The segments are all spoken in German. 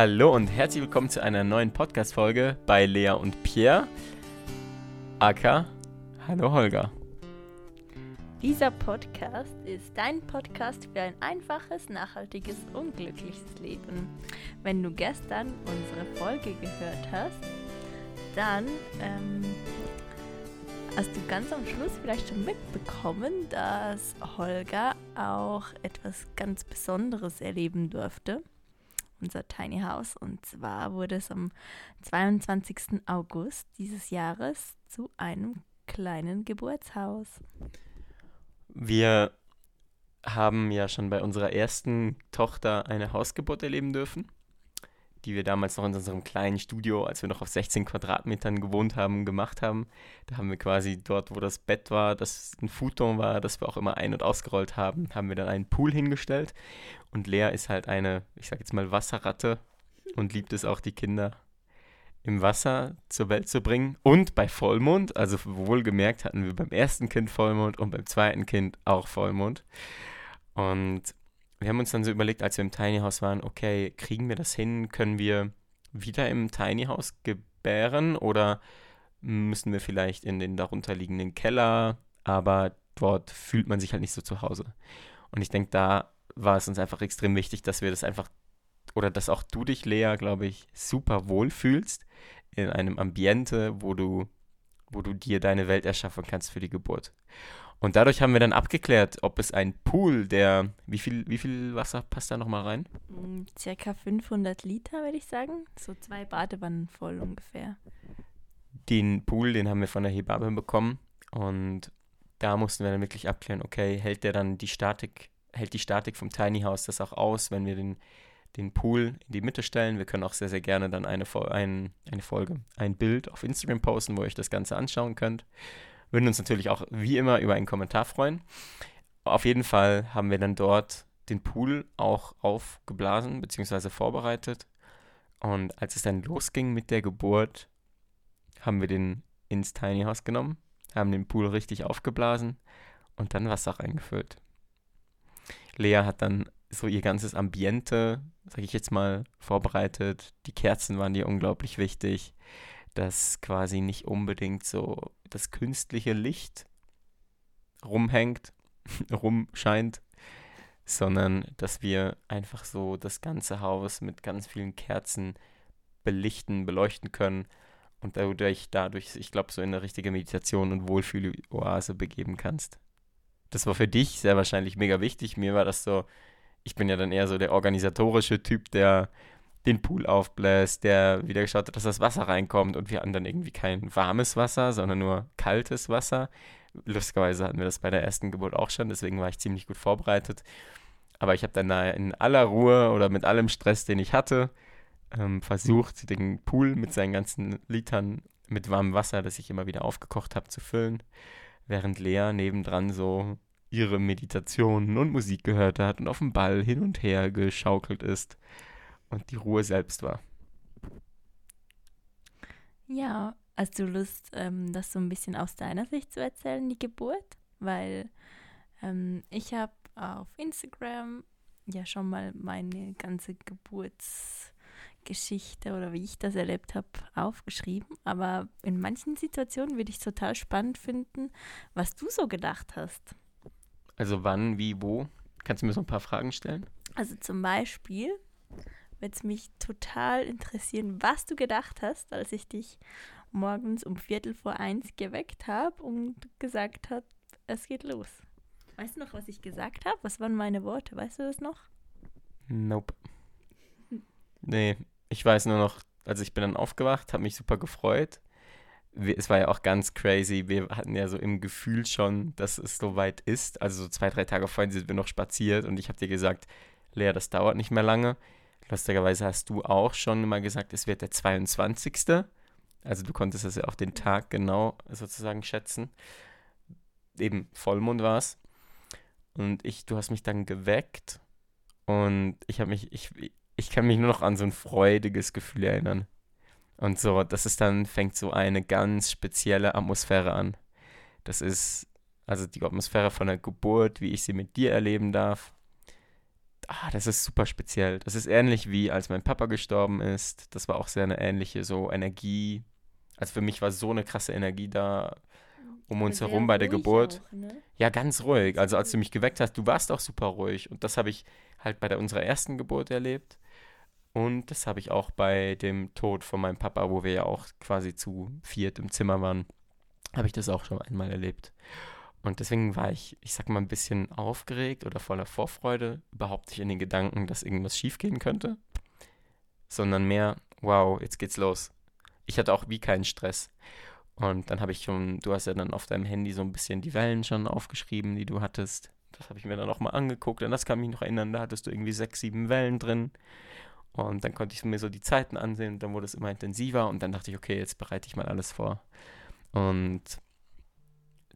Hallo und herzlich willkommen zu einer neuen Podcast-Folge bei Lea und Pierre. Aka, hallo Holger. Dieser Podcast ist dein Podcast für ein einfaches, nachhaltiges und glückliches Leben. Wenn du gestern unsere Folge gehört hast, dann ähm, hast du ganz am Schluss vielleicht schon mitbekommen, dass Holger auch etwas ganz Besonderes erleben durfte unser Tiny House. Und zwar wurde es am 22. August dieses Jahres zu einem kleinen Geburtshaus. Wir haben ja schon bei unserer ersten Tochter eine Hausgeburt erleben dürfen die wir damals noch in unserem kleinen Studio, als wir noch auf 16 Quadratmetern gewohnt haben, gemacht haben. Da haben wir quasi dort, wo das Bett war, das ein Futon war, das wir auch immer ein- und ausgerollt haben, haben wir dann einen Pool hingestellt. Und Lea ist halt eine, ich sag jetzt mal, Wasserratte und liebt es auch, die Kinder im Wasser zur Welt zu bringen. Und bei Vollmond, also wohlgemerkt hatten wir beim ersten Kind Vollmond und beim zweiten Kind auch Vollmond. Und wir haben uns dann so überlegt, als wir im Tiny House waren, okay, kriegen wir das hin? Können wir wieder im Tiny House gebären oder müssen wir vielleicht in den darunterliegenden Keller? Aber dort fühlt man sich halt nicht so zu Hause. Und ich denke, da war es uns einfach extrem wichtig, dass wir das einfach, oder dass auch du dich, Lea, glaube ich, super wohl fühlst in einem Ambiente, wo du, wo du dir deine Welt erschaffen kannst für die Geburt. Und dadurch haben wir dann abgeklärt, ob es ein Pool, der, wie viel, wie viel Wasser passt da nochmal rein? Mm, circa 500 Liter, würde ich sagen. So zwei Badewannen voll ungefähr. Den Pool, den haben wir von der Hebamme bekommen. Und da mussten wir dann wirklich abklären, okay, hält der dann die Statik, hält die Statik vom Tiny House das auch aus, wenn wir den, den Pool in die Mitte stellen. Wir können auch sehr, sehr gerne dann eine, ein, eine Folge, ein Bild auf Instagram posten, wo ihr euch das Ganze anschauen könnt. Würden uns natürlich auch wie immer über einen Kommentar freuen. Auf jeden Fall haben wir dann dort den Pool auch aufgeblasen bzw. vorbereitet. Und als es dann losging mit der Geburt, haben wir den ins Tiny House genommen, haben den Pool richtig aufgeblasen und dann Wasser reingefüllt. Lea hat dann so ihr ganzes Ambiente, sag ich jetzt mal, vorbereitet. Die Kerzen waren ihr unglaublich wichtig dass quasi nicht unbedingt so das künstliche Licht rumhängt, rumscheint, sondern dass wir einfach so das ganze Haus mit ganz vielen Kerzen belichten, beleuchten können und dadurch, dadurch ich glaube, so in eine richtige Meditation und Wohlfühloase begeben kannst. Das war für dich sehr wahrscheinlich mega wichtig. Mir war das so, ich bin ja dann eher so der organisatorische Typ, der den Pool aufbläst, der wieder geschaut hat, dass das Wasser reinkommt und wir hatten dann irgendwie kein warmes Wasser, sondern nur kaltes Wasser. Lustigerweise hatten wir das bei der ersten Geburt auch schon, deswegen war ich ziemlich gut vorbereitet. Aber ich habe dann in aller Ruhe oder mit allem Stress, den ich hatte, ähm, versucht, den Pool mit seinen ganzen Litern mit warmem Wasser, das ich immer wieder aufgekocht habe, zu füllen, während Lea nebendran so ihre Meditationen und Musik gehört hat und auf dem Ball hin und her geschaukelt ist und die Ruhe selbst war. Ja, hast du Lust, ähm, das so ein bisschen aus deiner Sicht zu erzählen, die Geburt? Weil ähm, ich habe auf Instagram ja schon mal meine ganze Geburtsgeschichte oder wie ich das erlebt habe, aufgeschrieben. Aber in manchen Situationen würde ich es total spannend finden, was du so gedacht hast. Also wann, wie, wo? Kannst du mir so ein paar Fragen stellen? Also zum Beispiel, würde es mich total interessieren, was du gedacht hast, als ich dich morgens um Viertel vor eins geweckt habe und gesagt habe, es geht los. Weißt du noch, was ich gesagt habe? Was waren meine Worte? Weißt du das noch? Nope. Nee, ich weiß nur noch, also ich bin dann aufgewacht, habe mich super gefreut. Es war ja auch ganz crazy. Wir hatten ja so im Gefühl schon, dass es soweit ist. Also so zwei, drei Tage vorhin sind wir noch spaziert und ich habe dir gesagt, Lea, das dauert nicht mehr lange. Lustigerweise hast du auch schon mal gesagt, es wird der 22. Also du konntest das ja auch den Tag genau sozusagen schätzen. Eben Vollmond war es. Und ich, du hast mich dann geweckt und ich habe mich, ich, ich kann mich nur noch an so ein freudiges Gefühl erinnern. Und so, das ist dann, fängt so eine ganz spezielle Atmosphäre an. Das ist also die Atmosphäre von der Geburt, wie ich sie mit dir erleben darf ah, das ist super speziell. Das ist ähnlich wie als mein Papa gestorben ist. Das war auch sehr eine ähnliche so Energie. Also für mich war so eine krasse Energie da um uns herum bei der Geburt. Auch, ne? Ja, ganz ruhig. Also als du mich geweckt hast, du warst auch super ruhig. Und das habe ich halt bei der, unserer ersten Geburt erlebt. Und das habe ich auch bei dem Tod von meinem Papa, wo wir ja auch quasi zu viert im Zimmer waren, habe ich das auch schon einmal erlebt. Und deswegen war ich, ich sag mal, ein bisschen aufgeregt oder voller Vorfreude, überhaupt nicht in den Gedanken, dass irgendwas schiefgehen könnte, sondern mehr, wow, jetzt geht's los. Ich hatte auch wie keinen Stress. Und dann habe ich schon, du hast ja dann auf deinem Handy so ein bisschen die Wellen schon aufgeschrieben, die du hattest. Das habe ich mir dann auch mal angeguckt. Und das kann mich noch erinnern, da hattest du irgendwie sechs, sieben Wellen drin. Und dann konnte ich mir so die Zeiten ansehen und dann wurde es immer intensiver und dann dachte ich, okay, jetzt bereite ich mal alles vor. Und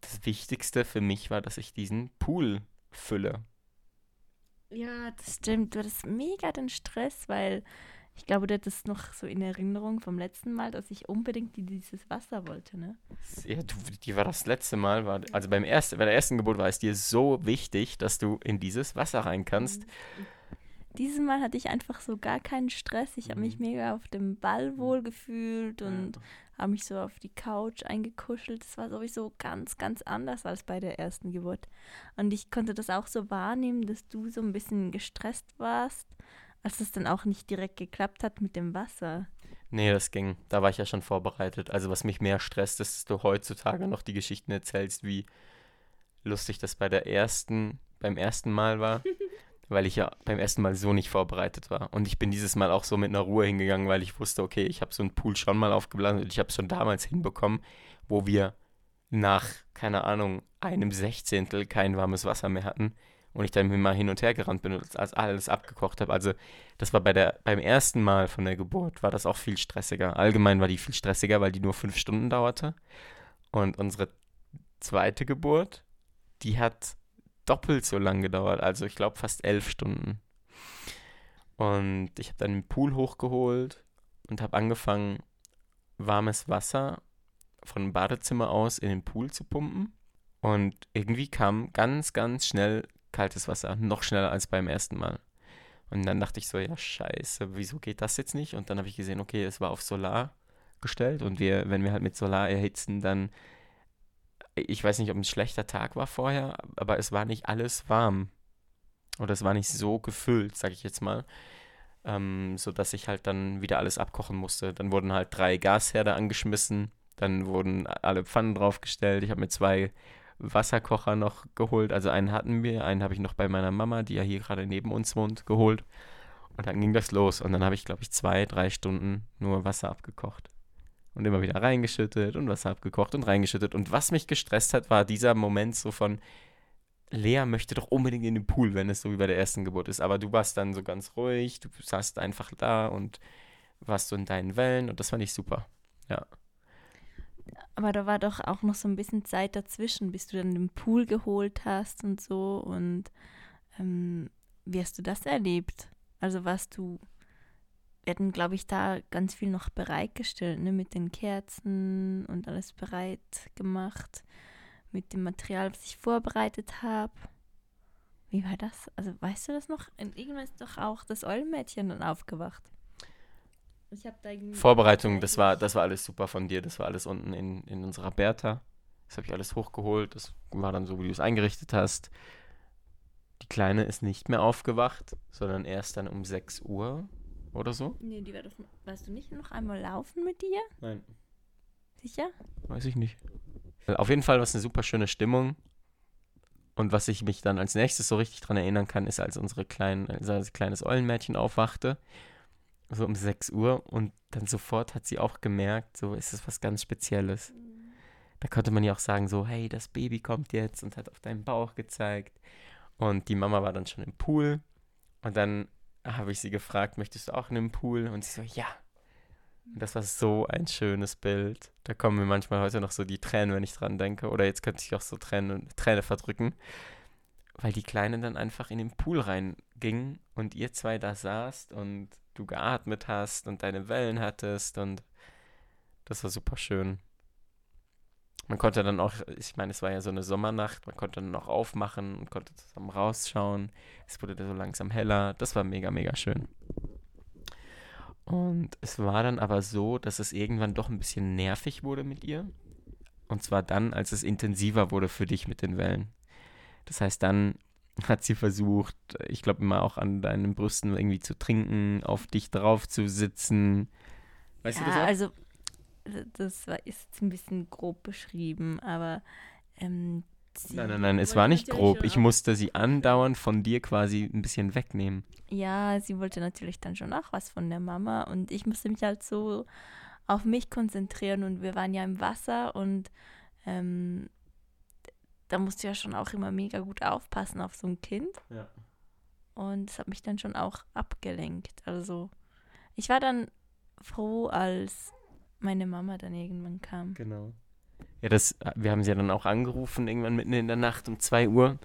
das Wichtigste für mich war, dass ich diesen Pool fülle. Ja, das stimmt. Du hattest mega den Stress, weil ich glaube, du hattest noch so in Erinnerung vom letzten Mal, dass ich unbedingt dieses Wasser wollte, ne? Ja, du, die war das letzte Mal, war, also beim ersten, bei der ersten Geburt war es dir so wichtig, dass du in dieses Wasser rein kannst. Mhm. Dieses Mal hatte ich einfach so gar keinen Stress. Ich habe mich mhm. mega auf dem Ball wohl gefühlt und habe mich so auf die Couch eingekuschelt. Das war sowieso ganz, ganz anders als bei der ersten Geburt. Und ich konnte das auch so wahrnehmen, dass du so ein bisschen gestresst warst, als es dann auch nicht direkt geklappt hat mit dem Wasser. Nee, das ging. Da war ich ja schon vorbereitet. Also was mich mehr stresst, ist, dass du heutzutage noch die Geschichten erzählst, wie lustig das bei der ersten, beim ersten Mal war. weil ich ja beim ersten Mal so nicht vorbereitet war. Und ich bin dieses Mal auch so mit einer Ruhe hingegangen, weil ich wusste, okay, ich habe so einen Pool schon mal aufgeblasen und ich habe es schon damals hinbekommen, wo wir nach, keine Ahnung, einem Sechzehntel kein warmes Wasser mehr hatten und ich dann mal hin und her gerannt bin und alles abgekocht habe. Also das war bei der, beim ersten Mal von der Geburt, war das auch viel stressiger. Allgemein war die viel stressiger, weil die nur fünf Stunden dauerte. Und unsere zweite Geburt, die hat doppelt so lang gedauert. Also ich glaube fast elf Stunden. Und ich habe dann den Pool hochgeholt und habe angefangen, warmes Wasser von dem Badezimmer aus in den Pool zu pumpen. Und irgendwie kam ganz, ganz schnell kaltes Wasser. Noch schneller als beim ersten Mal. Und dann dachte ich so, ja, scheiße, wieso geht das jetzt nicht? Und dann habe ich gesehen, okay, es war auf Solar gestellt. Und wir, wenn wir halt mit Solar erhitzen, dann ich weiß nicht, ob ein schlechter Tag war vorher, aber es war nicht alles warm. Oder es war nicht so gefüllt, sag ich jetzt mal. Ähm, sodass ich halt dann wieder alles abkochen musste. Dann wurden halt drei Gasherde angeschmissen, dann wurden alle Pfannen draufgestellt. Ich habe mir zwei Wasserkocher noch geholt. Also einen hatten wir, einen habe ich noch bei meiner Mama, die ja hier gerade neben uns wohnt, geholt. Und dann ging das los. Und dann habe ich, glaube ich, zwei, drei Stunden nur Wasser abgekocht und immer wieder reingeschüttet und Wasser abgekocht und reingeschüttet. Und was mich gestresst hat, war dieser Moment so von, Lea möchte doch unbedingt in den Pool, wenn es so wie bei der ersten Geburt ist. Aber du warst dann so ganz ruhig, du saßt einfach da und warst so in deinen Wellen und das fand ich super. Ja. Aber da war doch auch noch so ein bisschen Zeit dazwischen, bis du dann den Pool geholt hast und so. Und ähm, wie hast du das erlebt? Also warst du wir hatten, glaube ich, da ganz viel noch bereitgestellt, ne, mit den Kerzen und alles bereit gemacht, mit dem Material, was ich vorbereitet habe. Wie war das? Also, weißt du das noch? irgendwann ist doch auch das Eulenmädchen dann aufgewacht. Ich da Vorbereitung, das war, das war alles super von dir. Das war alles unten in, in unserer Bertha. Das habe ich alles hochgeholt. Das war dann so, wie du es eingerichtet hast. Die Kleine ist nicht mehr aufgewacht, sondern erst dann um 6 Uhr oder so? Nee, die war doch. Weißt du nicht noch einmal laufen mit dir? Nein. Sicher? Weiß ich nicht. Auf jeden Fall war es eine super schöne Stimmung. Und was ich mich dann als nächstes so richtig dran erinnern kann, ist, als unsere kleinen, als kleines Eulenmädchen aufwachte, so um 6 Uhr, und dann sofort hat sie auch gemerkt, so ist es was ganz Spezielles. Mhm. Da konnte man ja auch sagen, so, hey, das Baby kommt jetzt und hat auf deinen Bauch gezeigt. Und die Mama war dann schon im Pool. Und dann habe ich sie gefragt, möchtest du auch in den Pool? Und sie so, ja. Und das war so ein schönes Bild. Da kommen mir manchmal heute noch so die Tränen, wenn ich dran denke. Oder jetzt könnte ich auch so Tränen, Träne verdrücken. Weil die Kleine dann einfach in den Pool reinging und ihr zwei da saßt und du geatmet hast und deine Wellen hattest und das war super schön. Man konnte dann auch, ich meine, es war ja so eine Sommernacht, man konnte dann auch aufmachen und konnte zusammen rausschauen. Es wurde so langsam heller. Das war mega, mega schön. Und es war dann aber so, dass es irgendwann doch ein bisschen nervig wurde mit ihr. Und zwar dann, als es intensiver wurde für dich mit den Wellen. Das heißt, dann hat sie versucht, ich glaube immer auch an deinen Brüsten irgendwie zu trinken, auf dich drauf zu sitzen. Weißt ja, du das auch? Also, das war, ist ein bisschen grob beschrieben, aber. Ähm, nein, nein, nein, es war nicht grob. Ich musste sie andauernd von dir quasi ein bisschen wegnehmen. Ja, sie wollte natürlich dann schon auch was von der Mama und ich musste mich halt so auf mich konzentrieren und wir waren ja im Wasser und ähm, da musst du ja schon auch immer mega gut aufpassen auf so ein Kind. Ja. Und es hat mich dann schon auch abgelenkt. Also ich war dann froh, als meine Mama dann irgendwann kam. Genau. Ja, das, wir haben sie ja dann auch angerufen, irgendwann mitten in der Nacht um 2 Uhr.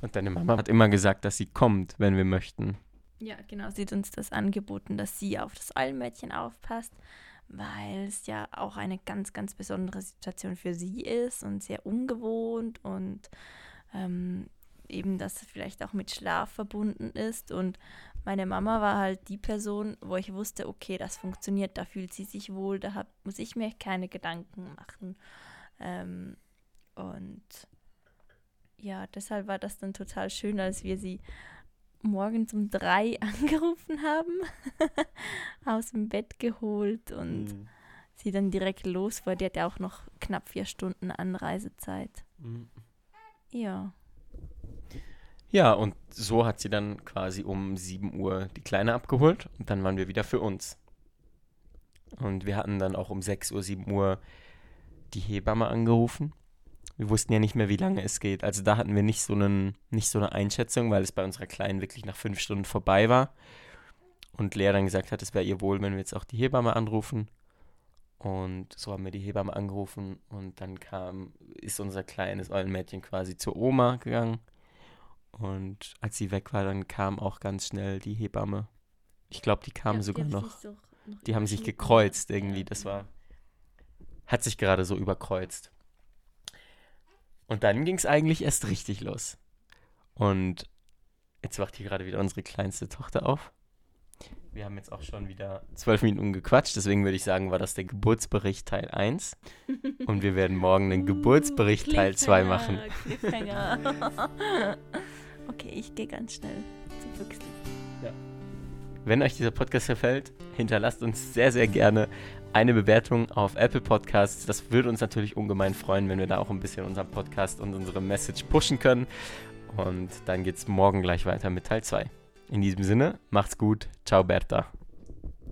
Und deine Mama hat immer gesagt, dass sie kommt, wenn wir möchten. Ja, genau. Sie hat uns das angeboten, dass sie auf das Eulenmädchen aufpasst weil es ja auch eine ganz, ganz besondere Situation für sie ist und sehr ungewohnt und ähm, eben, dass es vielleicht auch mit Schlaf verbunden ist. Und meine Mama war halt die Person, wo ich wusste, okay, das funktioniert, da fühlt sie sich wohl, da hab, muss ich mir keine Gedanken machen. Ähm, und ja, deshalb war das dann total schön, als wir sie morgens um drei angerufen haben, aus dem Bett geholt und mhm. sie dann direkt los war. Die hat ja auch noch knapp vier Stunden Anreisezeit. Mhm. Ja. Ja, und so hat sie dann quasi um 7 Uhr die Kleine abgeholt und dann waren wir wieder für uns. Und wir hatten dann auch um 6 Uhr, 7 Uhr die Hebamme angerufen wir wussten ja nicht mehr, wie lange es geht. Also da hatten wir nicht so, einen, nicht so eine Einschätzung, weil es bei unserer Kleinen wirklich nach fünf Stunden vorbei war. Und Lea dann gesagt hat, es wäre ihr wohl, wenn wir jetzt auch die Hebamme anrufen. Und so haben wir die Hebamme angerufen und dann kam, ist unser kleines Eulenmädchen quasi zur Oma gegangen. Und als sie weg war, dann kam auch ganz schnell die Hebamme. Ich glaube, die kam ja, sogar die noch. noch. Die haben sich gekreuzt irgendwie. Das war. Hat sich gerade so überkreuzt. Und dann ging es eigentlich erst richtig los. Und jetzt wacht hier gerade wieder unsere kleinste Tochter auf. Wir haben jetzt auch schon wieder zwölf Minuten gequatscht, deswegen würde ich sagen, war das der Geburtsbericht Teil 1. Und wir werden morgen den uh, Geburtsbericht Teil 2 machen. okay, ich gehe ganz schnell zu Füchsli. Ja. Wenn euch dieser Podcast gefällt, hinterlasst uns sehr, sehr gerne eine Bewertung auf Apple Podcasts. Das würde uns natürlich ungemein freuen, wenn wir da auch ein bisschen unseren Podcast und unsere Message pushen können. Und dann geht es morgen gleich weiter mit Teil 2. In diesem Sinne, macht's gut. Ciao, Berta.